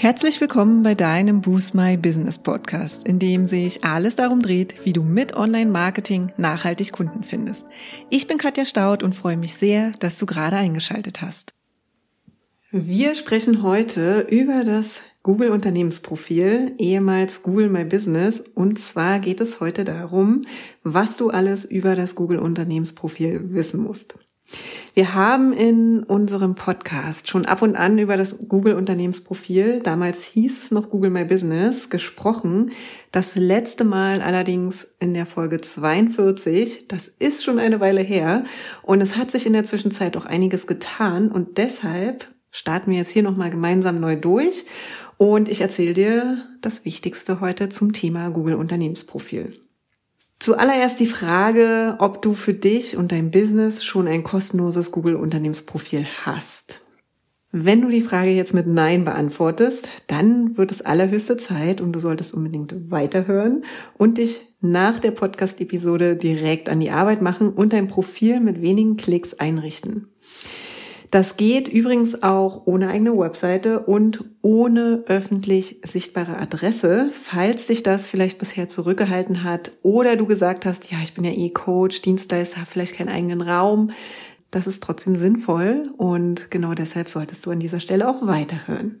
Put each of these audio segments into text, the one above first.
Herzlich willkommen bei deinem Boost My Business Podcast, in dem sich alles darum dreht, wie du mit Online-Marketing nachhaltig Kunden findest. Ich bin Katja Staud und freue mich sehr, dass du gerade eingeschaltet hast. Wir sprechen heute über das Google Unternehmensprofil, ehemals Google My Business. Und zwar geht es heute darum, was du alles über das Google Unternehmensprofil wissen musst. Wir haben in unserem Podcast schon ab und an über das Google Unternehmensprofil, damals hieß es noch Google My Business, gesprochen. Das letzte Mal allerdings in der Folge 42. Das ist schon eine Weile her. Und es hat sich in der Zwischenzeit auch einiges getan. Und deshalb starten wir jetzt hier nochmal gemeinsam neu durch. Und ich erzähle dir das Wichtigste heute zum Thema Google Unternehmensprofil. Zuallererst die Frage, ob du für dich und dein Business schon ein kostenloses Google Unternehmensprofil hast. Wenn du die Frage jetzt mit Nein beantwortest, dann wird es allerhöchste Zeit und du solltest unbedingt weiterhören und dich nach der Podcast-Episode direkt an die Arbeit machen und dein Profil mit wenigen Klicks einrichten. Das geht übrigens auch ohne eigene Webseite und ohne öffentlich sichtbare Adresse, falls dich das vielleicht bisher zurückgehalten hat oder du gesagt hast, ja, ich bin ja eh Coach, Dienstleister, habe vielleicht keinen eigenen Raum. Das ist trotzdem sinnvoll und genau deshalb solltest du an dieser Stelle auch weiterhören.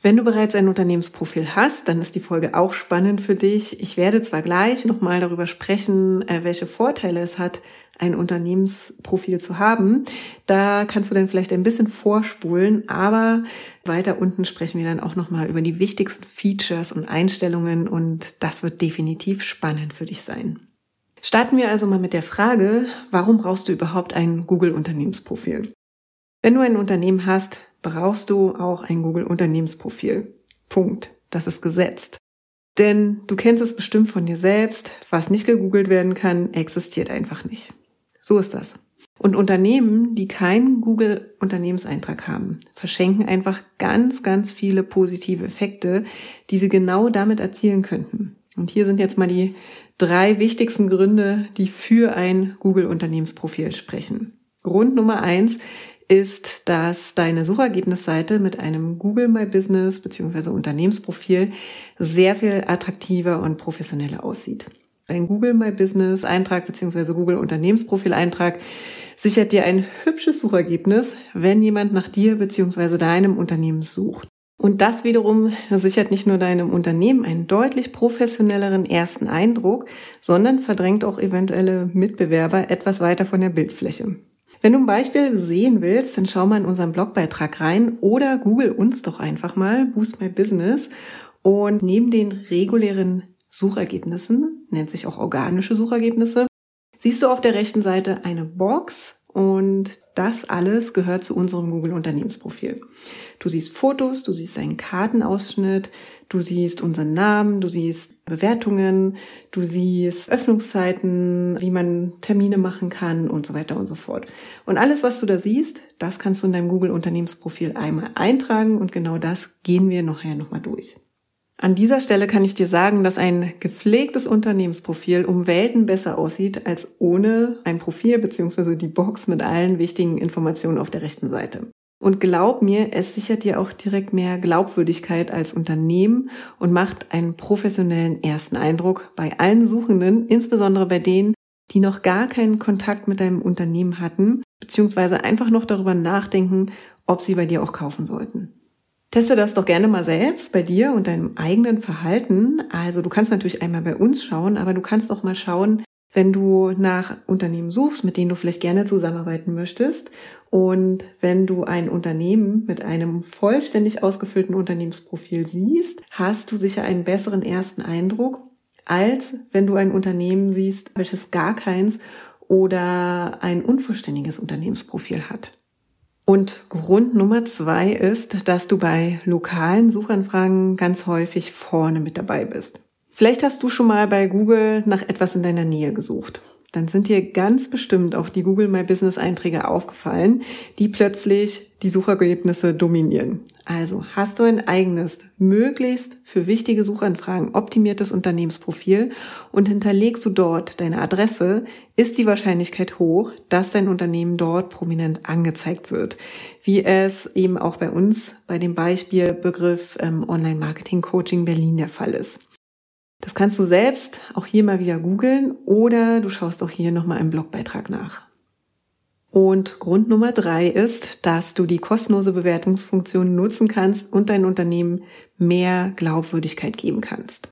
Wenn du bereits ein Unternehmensprofil hast, dann ist die Folge auch spannend für dich. Ich werde zwar gleich nochmal darüber sprechen, äh, welche Vorteile es hat, ein Unternehmensprofil zu haben. Da kannst du dann vielleicht ein bisschen vorspulen, aber weiter unten sprechen wir dann auch nochmal über die wichtigsten Features und Einstellungen und das wird definitiv spannend für dich sein. Starten wir also mal mit der Frage, warum brauchst du überhaupt ein Google-Unternehmensprofil? Wenn du ein Unternehmen hast, brauchst du auch ein Google-Unternehmensprofil. Punkt. Das ist gesetzt. Denn du kennst es bestimmt von dir selbst, was nicht gegoogelt werden kann, existiert einfach nicht. So ist das. Und Unternehmen, die keinen Google-Unternehmenseintrag haben, verschenken einfach ganz, ganz viele positive Effekte, die sie genau damit erzielen könnten. Und hier sind jetzt mal die drei wichtigsten Gründe, die für ein Google-Unternehmensprofil sprechen. Grund Nummer eins ist, dass deine Suchergebnisseite mit einem Google My Business bzw. Unternehmensprofil sehr viel attraktiver und professioneller aussieht. Ein Google My Business Eintrag beziehungsweise Google Unternehmensprofil Eintrag sichert dir ein hübsches Suchergebnis, wenn jemand nach dir beziehungsweise deinem Unternehmen sucht. Und das wiederum sichert nicht nur deinem Unternehmen einen deutlich professionelleren ersten Eindruck, sondern verdrängt auch eventuelle Mitbewerber etwas weiter von der Bildfläche. Wenn du ein Beispiel sehen willst, dann schau mal in unseren Blogbeitrag rein oder google uns doch einfach mal Boost My Business und neben den regulären Suchergebnissen, nennt sich auch organische Suchergebnisse, siehst du auf der rechten Seite eine Box und das alles gehört zu unserem Google Unternehmensprofil. Du siehst Fotos, du siehst einen Kartenausschnitt, du siehst unseren Namen, du siehst Bewertungen, du siehst Öffnungszeiten, wie man Termine machen kann und so weiter und so fort. Und alles, was du da siehst, das kannst du in deinem Google Unternehmensprofil einmal eintragen und genau das gehen wir nachher nochmal durch. An dieser Stelle kann ich dir sagen, dass ein gepflegtes Unternehmensprofil um Welten besser aussieht als ohne ein Profil bzw. die Box mit allen wichtigen Informationen auf der rechten Seite. Und glaub mir, es sichert dir auch direkt mehr Glaubwürdigkeit als Unternehmen und macht einen professionellen ersten Eindruck bei allen Suchenden, insbesondere bei denen, die noch gar keinen Kontakt mit deinem Unternehmen hatten, beziehungsweise einfach noch darüber nachdenken, ob sie bei dir auch kaufen sollten. Teste das doch gerne mal selbst bei dir und deinem eigenen Verhalten. Also du kannst natürlich einmal bei uns schauen, aber du kannst auch mal schauen, wenn du nach Unternehmen suchst, mit denen du vielleicht gerne zusammenarbeiten möchtest. Und wenn du ein Unternehmen mit einem vollständig ausgefüllten Unternehmensprofil siehst, hast du sicher einen besseren ersten Eindruck, als wenn du ein Unternehmen siehst, welches gar keins oder ein unvollständiges Unternehmensprofil hat. Und Grund Nummer zwei ist, dass du bei lokalen Suchanfragen ganz häufig vorne mit dabei bist. Vielleicht hast du schon mal bei Google nach etwas in deiner Nähe gesucht. Dann sind dir ganz bestimmt auch die Google My Business Einträge aufgefallen, die plötzlich die Suchergebnisse dominieren. Also hast du ein eigenes, möglichst für wichtige Suchanfragen optimiertes Unternehmensprofil und hinterlegst du dort deine Adresse, ist die Wahrscheinlichkeit hoch, dass dein Unternehmen dort prominent angezeigt wird. Wie es eben auch bei uns bei dem Beispielbegriff ähm, Online-Marketing-Coaching Berlin der Fall ist. Das kannst du selbst auch hier mal wieder googeln oder du schaust auch hier nochmal im Blogbeitrag nach. Und Grund Nummer drei ist, dass du die kostenlose Bewertungsfunktion nutzen kannst und dein Unternehmen mehr Glaubwürdigkeit geben kannst.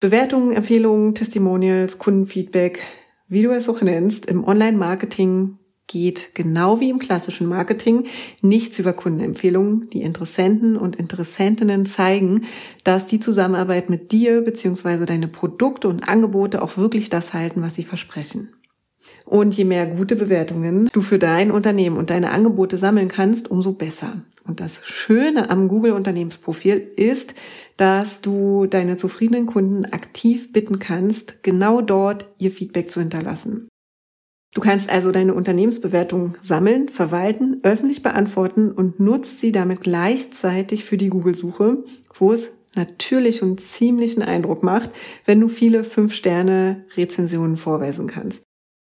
Bewertungen, Empfehlungen, Testimonials, Kundenfeedback, wie du es auch nennst, im Online-Marketing geht genau wie im klassischen Marketing nichts über Kundenempfehlungen. Die Interessenten und Interessentinnen zeigen, dass die Zusammenarbeit mit dir bzw. deine Produkte und Angebote auch wirklich das halten, was sie versprechen. Und je mehr gute Bewertungen du für dein Unternehmen und deine Angebote sammeln kannst, umso besser. Und das Schöne am Google Unternehmensprofil ist, dass du deine zufriedenen Kunden aktiv bitten kannst, genau dort ihr Feedback zu hinterlassen. Du kannst also deine Unternehmensbewertung sammeln, verwalten, öffentlich beantworten und nutzt sie damit gleichzeitig für die Google-Suche, wo es natürlich und ziemlichen Eindruck macht, wenn du viele 5-Sterne-Rezensionen vorweisen kannst.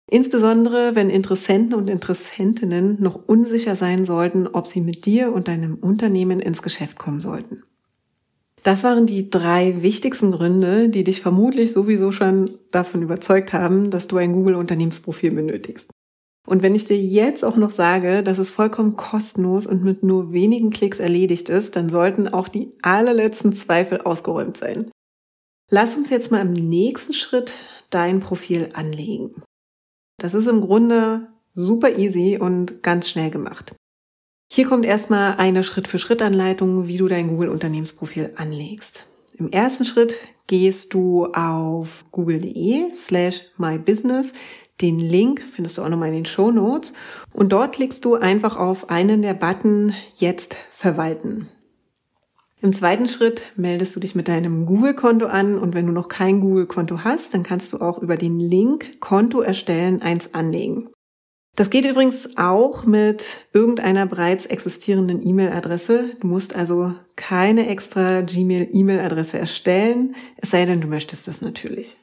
Insbesondere, wenn Interessenten und Interessentinnen noch unsicher sein sollten, ob sie mit dir und deinem Unternehmen ins Geschäft kommen sollten. Das waren die drei wichtigsten Gründe, die dich vermutlich sowieso schon davon überzeugt haben, dass du ein Google-Unternehmensprofil benötigst. Und wenn ich dir jetzt auch noch sage, dass es vollkommen kostenlos und mit nur wenigen Klicks erledigt ist, dann sollten auch die allerletzten Zweifel ausgeräumt sein. Lass uns jetzt mal im nächsten Schritt dein Profil anlegen. Das ist im Grunde super easy und ganz schnell gemacht. Hier kommt erstmal eine Schritt-für-Schritt-Anleitung, wie du dein Google-Unternehmensprofil anlegst. Im ersten Schritt gehst du auf google.de slash mybusiness. Den Link findest du auch nochmal in den Show Notes. Und dort klickst du einfach auf einen der Button Jetzt verwalten. Im zweiten Schritt meldest du dich mit deinem Google-Konto an und wenn du noch kein Google-Konto hast, dann kannst du auch über den Link Konto erstellen eins anlegen. Das geht übrigens auch mit irgendeiner bereits existierenden E-Mail-Adresse. Du musst also keine extra Gmail-E-Mail-Adresse erstellen, es sei denn, du möchtest das natürlich.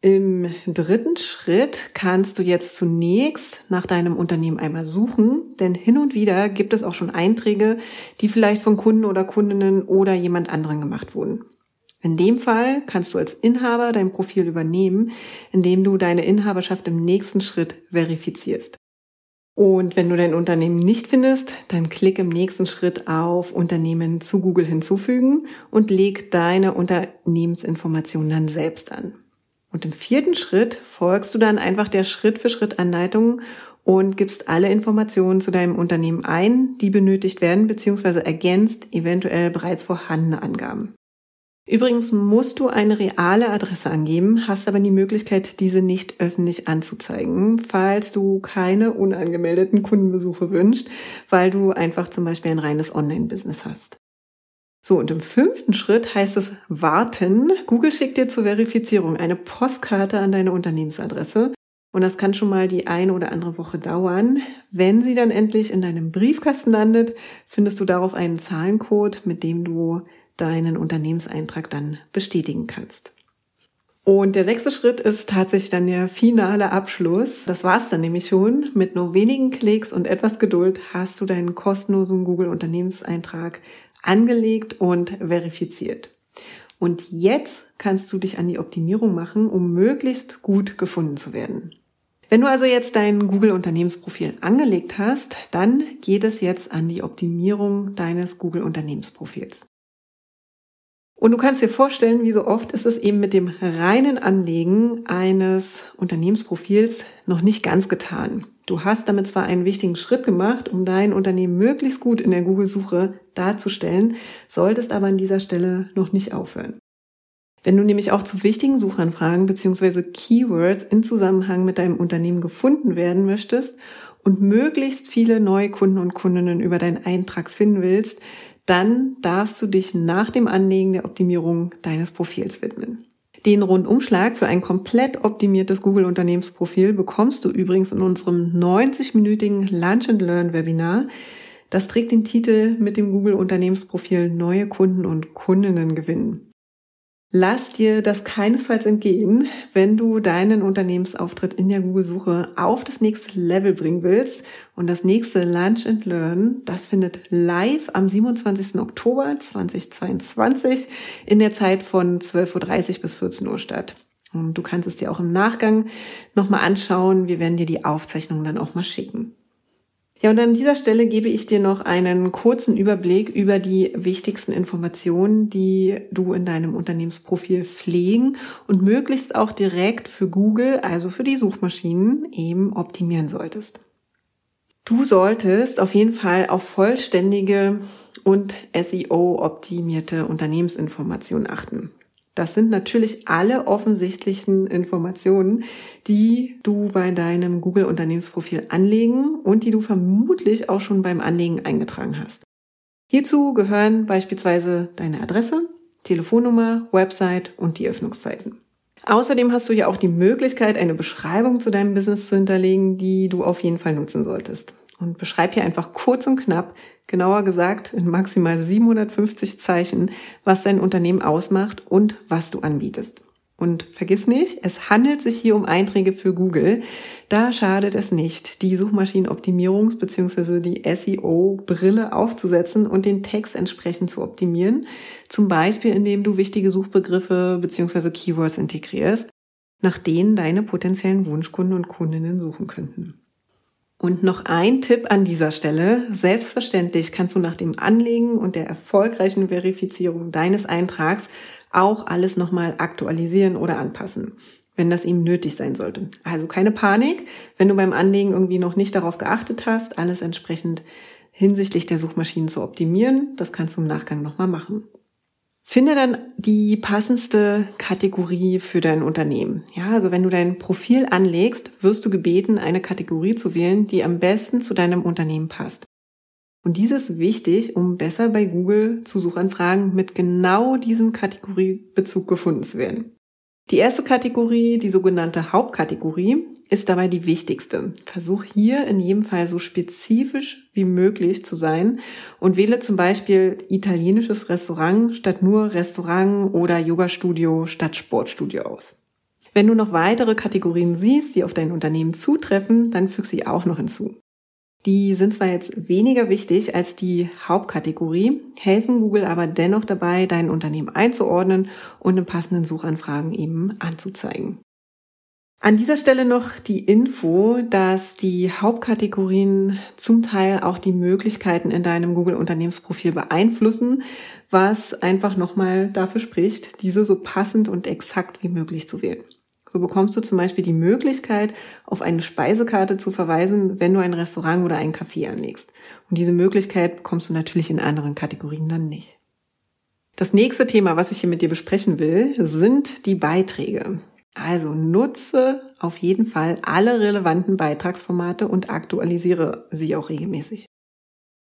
Im dritten Schritt kannst du jetzt zunächst nach deinem Unternehmen einmal suchen, denn hin und wieder gibt es auch schon Einträge, die vielleicht von Kunden oder Kundinnen oder jemand anderen gemacht wurden. In dem Fall kannst du als Inhaber dein Profil übernehmen, indem du deine Inhaberschaft im nächsten Schritt verifizierst. Und wenn du dein Unternehmen nicht findest, dann klick im nächsten Schritt auf Unternehmen zu Google hinzufügen und leg deine Unternehmensinformationen dann selbst an. Und im vierten Schritt folgst du dann einfach der Schritt-für-Schritt-Anleitung und gibst alle Informationen zu deinem Unternehmen ein, die benötigt werden, beziehungsweise ergänzt eventuell bereits vorhandene Angaben. Übrigens musst du eine reale Adresse angeben, hast aber die Möglichkeit, diese nicht öffentlich anzuzeigen, falls du keine unangemeldeten Kundenbesuche wünschst, weil du einfach zum Beispiel ein reines Online-Business hast. So, und im fünften Schritt heißt es warten. Google schickt dir zur Verifizierung eine Postkarte an deine Unternehmensadresse. Und das kann schon mal die eine oder andere Woche dauern. Wenn sie dann endlich in deinem Briefkasten landet, findest du darauf einen Zahlencode, mit dem du deinen Unternehmenseintrag dann bestätigen kannst. Und der sechste Schritt ist tatsächlich dann der finale Abschluss. Das war's dann nämlich schon. Mit nur wenigen Klicks und etwas Geduld hast du deinen kostenlosen Google Unternehmenseintrag angelegt und verifiziert. Und jetzt kannst du dich an die Optimierung machen, um möglichst gut gefunden zu werden. Wenn du also jetzt dein Google Unternehmensprofil angelegt hast, dann geht es jetzt an die Optimierung deines Google Unternehmensprofils. Und du kannst dir vorstellen, wie so oft ist es eben mit dem reinen Anlegen eines Unternehmensprofils noch nicht ganz getan. Du hast damit zwar einen wichtigen Schritt gemacht, um dein Unternehmen möglichst gut in der Google-Suche darzustellen, solltest aber an dieser Stelle noch nicht aufhören. Wenn du nämlich auch zu wichtigen Suchanfragen bzw. Keywords in Zusammenhang mit deinem Unternehmen gefunden werden möchtest und möglichst viele neue Kunden und Kundinnen über deinen Eintrag finden willst, dann darfst du dich nach dem Anlegen der Optimierung deines Profils widmen. Den Rundumschlag für ein komplett optimiertes Google-Unternehmensprofil bekommst du übrigens in unserem 90-minütigen Lunch and Learn Webinar. Das trägt den Titel mit dem Google-Unternehmensprofil Neue Kunden und Kundinnen gewinnen. Lass dir das keinesfalls entgehen, wenn du deinen Unternehmensauftritt in der Google-Suche auf das nächste Level bringen willst. Und das nächste Lunch and Learn, das findet live am 27. Oktober 2022 in der Zeit von 12.30 Uhr bis 14 Uhr statt. Und du kannst es dir auch im Nachgang nochmal anschauen. Wir werden dir die Aufzeichnung dann auch mal schicken. Ja, und an dieser Stelle gebe ich dir noch einen kurzen Überblick über die wichtigsten Informationen, die du in deinem Unternehmensprofil pflegen und möglichst auch direkt für Google, also für die Suchmaschinen, eben optimieren solltest. Du solltest auf jeden Fall auf vollständige und SEO-optimierte Unternehmensinformationen achten. Das sind natürlich alle offensichtlichen Informationen, die du bei deinem Google Unternehmensprofil anlegen und die du vermutlich auch schon beim Anlegen eingetragen hast. Hierzu gehören beispielsweise deine Adresse, Telefonnummer, Website und die Öffnungszeiten. Außerdem hast du ja auch die Möglichkeit, eine Beschreibung zu deinem Business zu hinterlegen, die du auf jeden Fall nutzen solltest. Und beschreib hier einfach kurz und knapp, genauer gesagt in maximal 750 Zeichen, was dein Unternehmen ausmacht und was du anbietest. Und vergiss nicht, es handelt sich hier um Einträge für Google. Da schadet es nicht, die Suchmaschinenoptimierungs- bzw. die SEO-Brille aufzusetzen und den Text entsprechend zu optimieren. Zum Beispiel, indem du wichtige Suchbegriffe bzw. Keywords integrierst, nach denen deine potenziellen Wunschkunden und Kundinnen suchen könnten. Und noch ein Tipp an dieser Stelle. Selbstverständlich kannst du nach dem Anlegen und der erfolgreichen Verifizierung deines Eintrags auch alles nochmal aktualisieren oder anpassen, wenn das ihm nötig sein sollte. Also keine Panik, wenn du beim Anlegen irgendwie noch nicht darauf geachtet hast, alles entsprechend hinsichtlich der Suchmaschinen zu optimieren. Das kannst du im Nachgang nochmal machen. Finde dann die passendste Kategorie für dein Unternehmen. Ja, also wenn du dein Profil anlegst, wirst du gebeten, eine Kategorie zu wählen, die am besten zu deinem Unternehmen passt. Und dies ist wichtig, um besser bei Google zu Suchanfragen mit genau diesem Kategoriebezug gefunden zu werden. Die erste Kategorie, die sogenannte Hauptkategorie, ist dabei die wichtigste. Versuch hier in jedem Fall so spezifisch wie möglich zu sein und wähle zum Beispiel italienisches Restaurant statt nur Restaurant oder Yoga-Studio statt Sportstudio aus. Wenn du noch weitere Kategorien siehst, die auf dein Unternehmen zutreffen, dann füg sie auch noch hinzu. Die sind zwar jetzt weniger wichtig als die Hauptkategorie, helfen Google aber dennoch dabei, dein Unternehmen einzuordnen und in passenden Suchanfragen eben anzuzeigen. An dieser Stelle noch die Info, dass die Hauptkategorien zum Teil auch die Möglichkeiten in deinem Google Unternehmensprofil beeinflussen, was einfach nochmal dafür spricht, diese so passend und exakt wie möglich zu wählen. So bekommst du zum Beispiel die Möglichkeit, auf eine Speisekarte zu verweisen, wenn du ein Restaurant oder ein Café anlegst. Und diese Möglichkeit bekommst du natürlich in anderen Kategorien dann nicht. Das nächste Thema, was ich hier mit dir besprechen will, sind die Beiträge. Also nutze auf jeden Fall alle relevanten Beitragsformate und aktualisiere sie auch regelmäßig.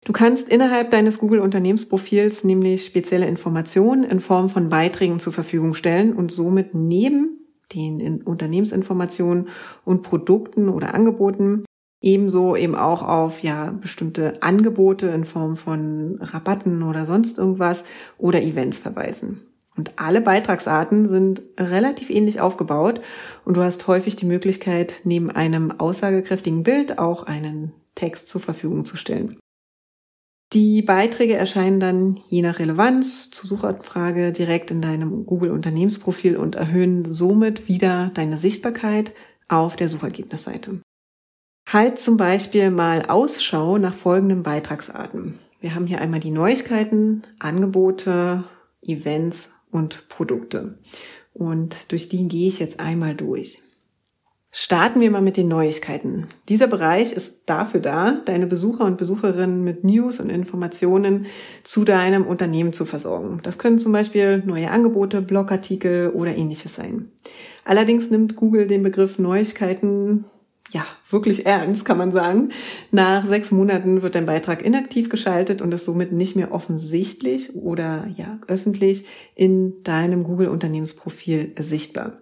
Du kannst innerhalb deines Google Unternehmensprofils nämlich spezielle Informationen in Form von Beiträgen zur Verfügung stellen und somit neben den Unternehmensinformationen und Produkten oder Angeboten ebenso eben auch auf ja bestimmte Angebote in Form von Rabatten oder sonst irgendwas oder Events verweisen. Und alle Beitragsarten sind relativ ähnlich aufgebaut und du hast häufig die Möglichkeit, neben einem aussagekräftigen Bild auch einen Text zur Verfügung zu stellen. Die Beiträge erscheinen dann je nach Relevanz zur Suchanfrage direkt in deinem Google Unternehmensprofil und erhöhen somit wieder deine Sichtbarkeit auf der Suchergebnisseite. Halt zum Beispiel mal Ausschau nach folgenden Beitragsarten. Wir haben hier einmal die Neuigkeiten, Angebote, Events und Produkte. Und durch die gehe ich jetzt einmal durch. Starten wir mal mit den Neuigkeiten. Dieser Bereich ist dafür da, deine Besucher und Besucherinnen mit News und Informationen zu deinem Unternehmen zu versorgen. Das können zum Beispiel neue Angebote, Blogartikel oder ähnliches sein. Allerdings nimmt Google den Begriff Neuigkeiten ja, wirklich ernst, kann man sagen. Nach sechs Monaten wird dein Beitrag inaktiv geschaltet und ist somit nicht mehr offensichtlich oder ja, öffentlich in deinem Google-Unternehmensprofil sichtbar.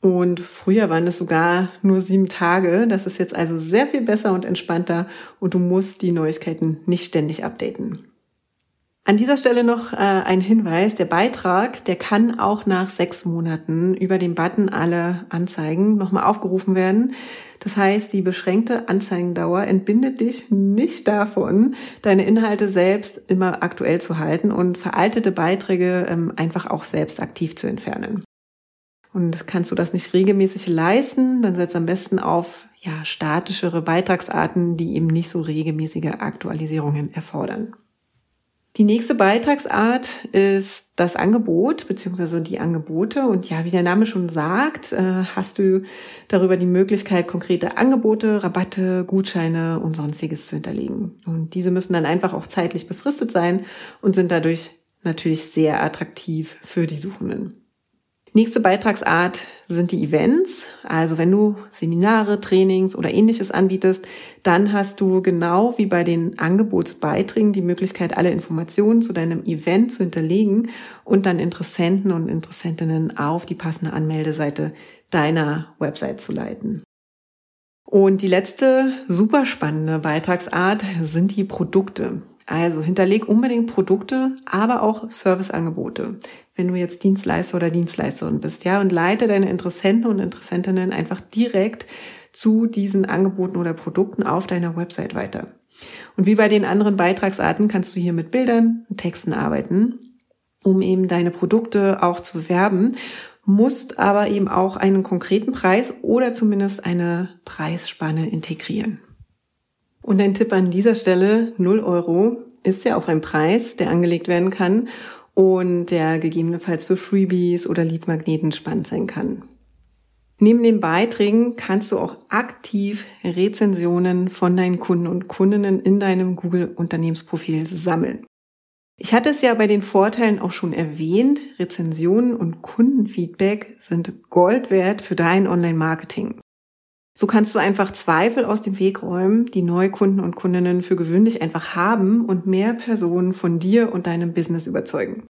Und früher waren es sogar nur sieben Tage. Das ist jetzt also sehr viel besser und entspannter und du musst die Neuigkeiten nicht ständig updaten. An dieser Stelle noch äh, ein Hinweis. Der Beitrag, der kann auch nach sechs Monaten über den Button alle Anzeigen nochmal aufgerufen werden. Das heißt, die beschränkte Anzeigendauer entbindet dich nicht davon, deine Inhalte selbst immer aktuell zu halten und veraltete Beiträge ähm, einfach auch selbst aktiv zu entfernen. Und kannst du das nicht regelmäßig leisten, dann setz am besten auf ja, statischere Beitragsarten, die eben nicht so regelmäßige Aktualisierungen erfordern. Die nächste Beitragsart ist das Angebot beziehungsweise die Angebote. Und ja, wie der Name schon sagt, äh, hast du darüber die Möglichkeit, konkrete Angebote, Rabatte, Gutscheine und sonstiges zu hinterlegen. Und diese müssen dann einfach auch zeitlich befristet sein und sind dadurch natürlich sehr attraktiv für die Suchenden. Nächste Beitragsart sind die Events. Also wenn du Seminare, Trainings oder ähnliches anbietest, dann hast du genau wie bei den Angebotsbeiträgen die Möglichkeit, alle Informationen zu deinem Event zu hinterlegen und dann Interessenten und Interessentinnen auf die passende Anmeldeseite deiner Website zu leiten. Und die letzte super spannende Beitragsart sind die Produkte. Also hinterleg unbedingt Produkte, aber auch Serviceangebote wenn du jetzt Dienstleister oder Dienstleisterin bist, ja, und leite deine Interessenten und Interessentinnen einfach direkt zu diesen Angeboten oder Produkten auf deiner Website weiter. Und wie bei den anderen Beitragsarten kannst du hier mit Bildern und Texten arbeiten, um eben deine Produkte auch zu bewerben, musst aber eben auch einen konkreten Preis oder zumindest eine Preisspanne integrieren. Und ein Tipp an dieser Stelle, 0 Euro ist ja auch ein Preis, der angelegt werden kann und der gegebenenfalls für Freebies oder Leadmagneten spannend sein kann. Neben den Beiträgen kannst du auch aktiv Rezensionen von deinen Kunden und Kundinnen in deinem Google Unternehmensprofil sammeln. Ich hatte es ja bei den Vorteilen auch schon erwähnt, Rezensionen und Kundenfeedback sind Gold wert für dein Online-Marketing. So kannst du einfach Zweifel aus dem Weg räumen, die Neukunden und Kundinnen für gewöhnlich einfach haben und mehr Personen von dir und deinem Business überzeugen.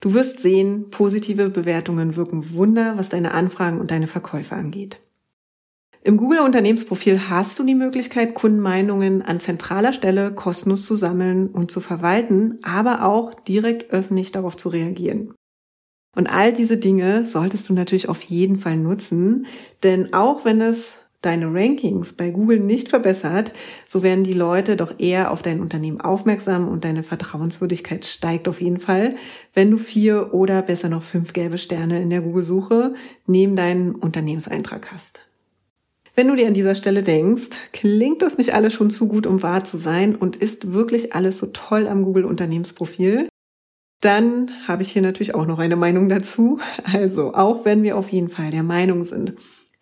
Du wirst sehen, positive Bewertungen wirken Wunder, was deine Anfragen und deine Verkäufe angeht. Im Google Unternehmensprofil hast du die Möglichkeit, Kundenmeinungen an zentraler Stelle kostenlos zu sammeln und zu verwalten, aber auch direkt öffentlich darauf zu reagieren. Und all diese Dinge solltest du natürlich auf jeden Fall nutzen, denn auch wenn es deine Rankings bei Google nicht verbessert, so werden die Leute doch eher auf dein Unternehmen aufmerksam und deine Vertrauenswürdigkeit steigt auf jeden Fall, wenn du vier oder besser noch fünf gelbe Sterne in der Google-Suche neben deinem Unternehmenseintrag hast. Wenn du dir an dieser Stelle denkst, klingt das nicht alles schon zu gut, um wahr zu sein und ist wirklich alles so toll am Google Unternehmensprofil? Dann habe ich hier natürlich auch noch eine Meinung dazu. Also, auch wenn wir auf jeden Fall der Meinung sind,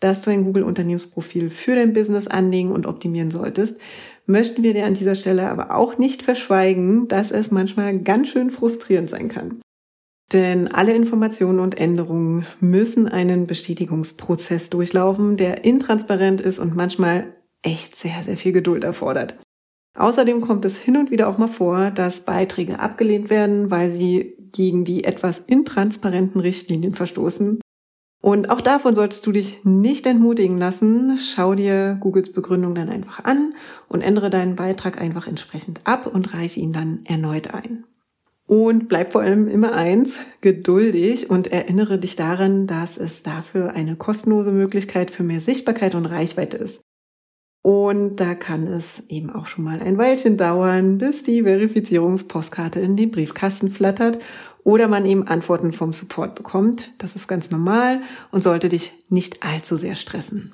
dass du ein Google-Unternehmensprofil für dein Business anlegen und optimieren solltest, möchten wir dir an dieser Stelle aber auch nicht verschweigen, dass es manchmal ganz schön frustrierend sein kann. Denn alle Informationen und Änderungen müssen einen Bestätigungsprozess durchlaufen, der intransparent ist und manchmal echt sehr, sehr viel Geduld erfordert. Außerdem kommt es hin und wieder auch mal vor, dass Beiträge abgelehnt werden, weil sie gegen die etwas intransparenten Richtlinien verstoßen und auch davon solltest du dich nicht entmutigen lassen. Schau dir Googles Begründung dann einfach an und ändere deinen Beitrag einfach entsprechend ab und reiche ihn dann erneut ein. Und bleib vor allem immer eins, geduldig und erinnere dich daran, dass es dafür eine kostenlose Möglichkeit für mehr Sichtbarkeit und Reichweite ist. Und da kann es eben auch schon mal ein Weilchen dauern, bis die Verifizierungspostkarte in den Briefkasten flattert oder man eben Antworten vom Support bekommt. Das ist ganz normal und sollte dich nicht allzu sehr stressen.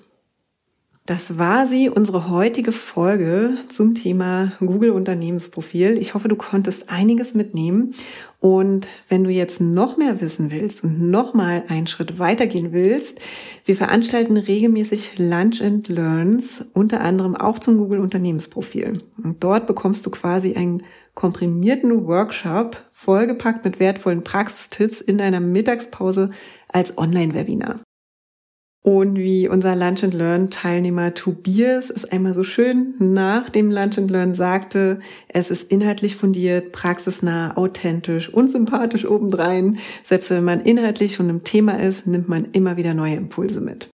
Das war sie, unsere heutige Folge zum Thema Google Unternehmensprofil. Ich hoffe, du konntest einiges mitnehmen. Und wenn du jetzt noch mehr wissen willst und noch mal einen Schritt weitergehen willst, wir veranstalten regelmäßig Lunch and Learns, unter anderem auch zum Google Unternehmensprofil. Und dort bekommst du quasi ein komprimierten Workshop, vollgepackt mit wertvollen Praxistipps in deiner Mittagspause als Online-Webinar. Und wie unser Lunch and Learn Teilnehmer Tobias es einmal so schön nach dem Lunch and Learn sagte, es ist inhaltlich fundiert, praxisnah, authentisch und sympathisch obendrein. Selbst wenn man inhaltlich schon im Thema ist, nimmt man immer wieder neue Impulse mit.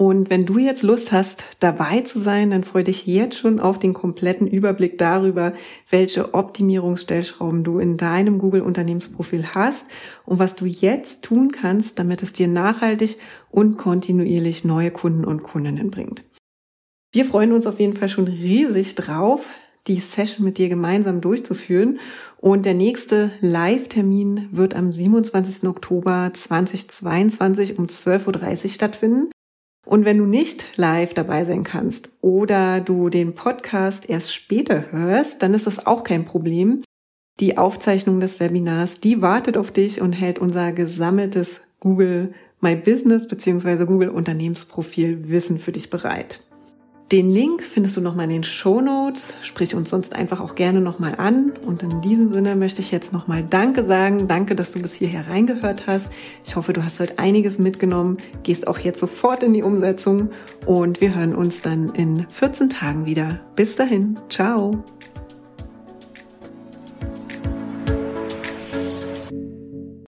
Und wenn du jetzt Lust hast, dabei zu sein, dann freue dich jetzt schon auf den kompletten Überblick darüber, welche Optimierungsstellschrauben du in deinem Google-Unternehmensprofil hast und was du jetzt tun kannst, damit es dir nachhaltig und kontinuierlich neue Kunden und Kundinnen bringt. Wir freuen uns auf jeden Fall schon riesig drauf, die Session mit dir gemeinsam durchzuführen. Und der nächste Live-Termin wird am 27. Oktober 2022 um 12.30 Uhr stattfinden. Und wenn du nicht live dabei sein kannst oder du den Podcast erst später hörst, dann ist das auch kein Problem. Die Aufzeichnung des Webinars, die wartet auf dich und hält unser gesammeltes Google My Business bzw. Google Unternehmensprofil Wissen für dich bereit. Den Link findest du nochmal in den Show Notes. Sprich uns sonst einfach auch gerne nochmal an. Und in diesem Sinne möchte ich jetzt nochmal Danke sagen. Danke, dass du bis hierher reingehört hast. Ich hoffe, du hast heute einiges mitgenommen, gehst auch jetzt sofort in die Umsetzung und wir hören uns dann in 14 Tagen wieder. Bis dahin. Ciao.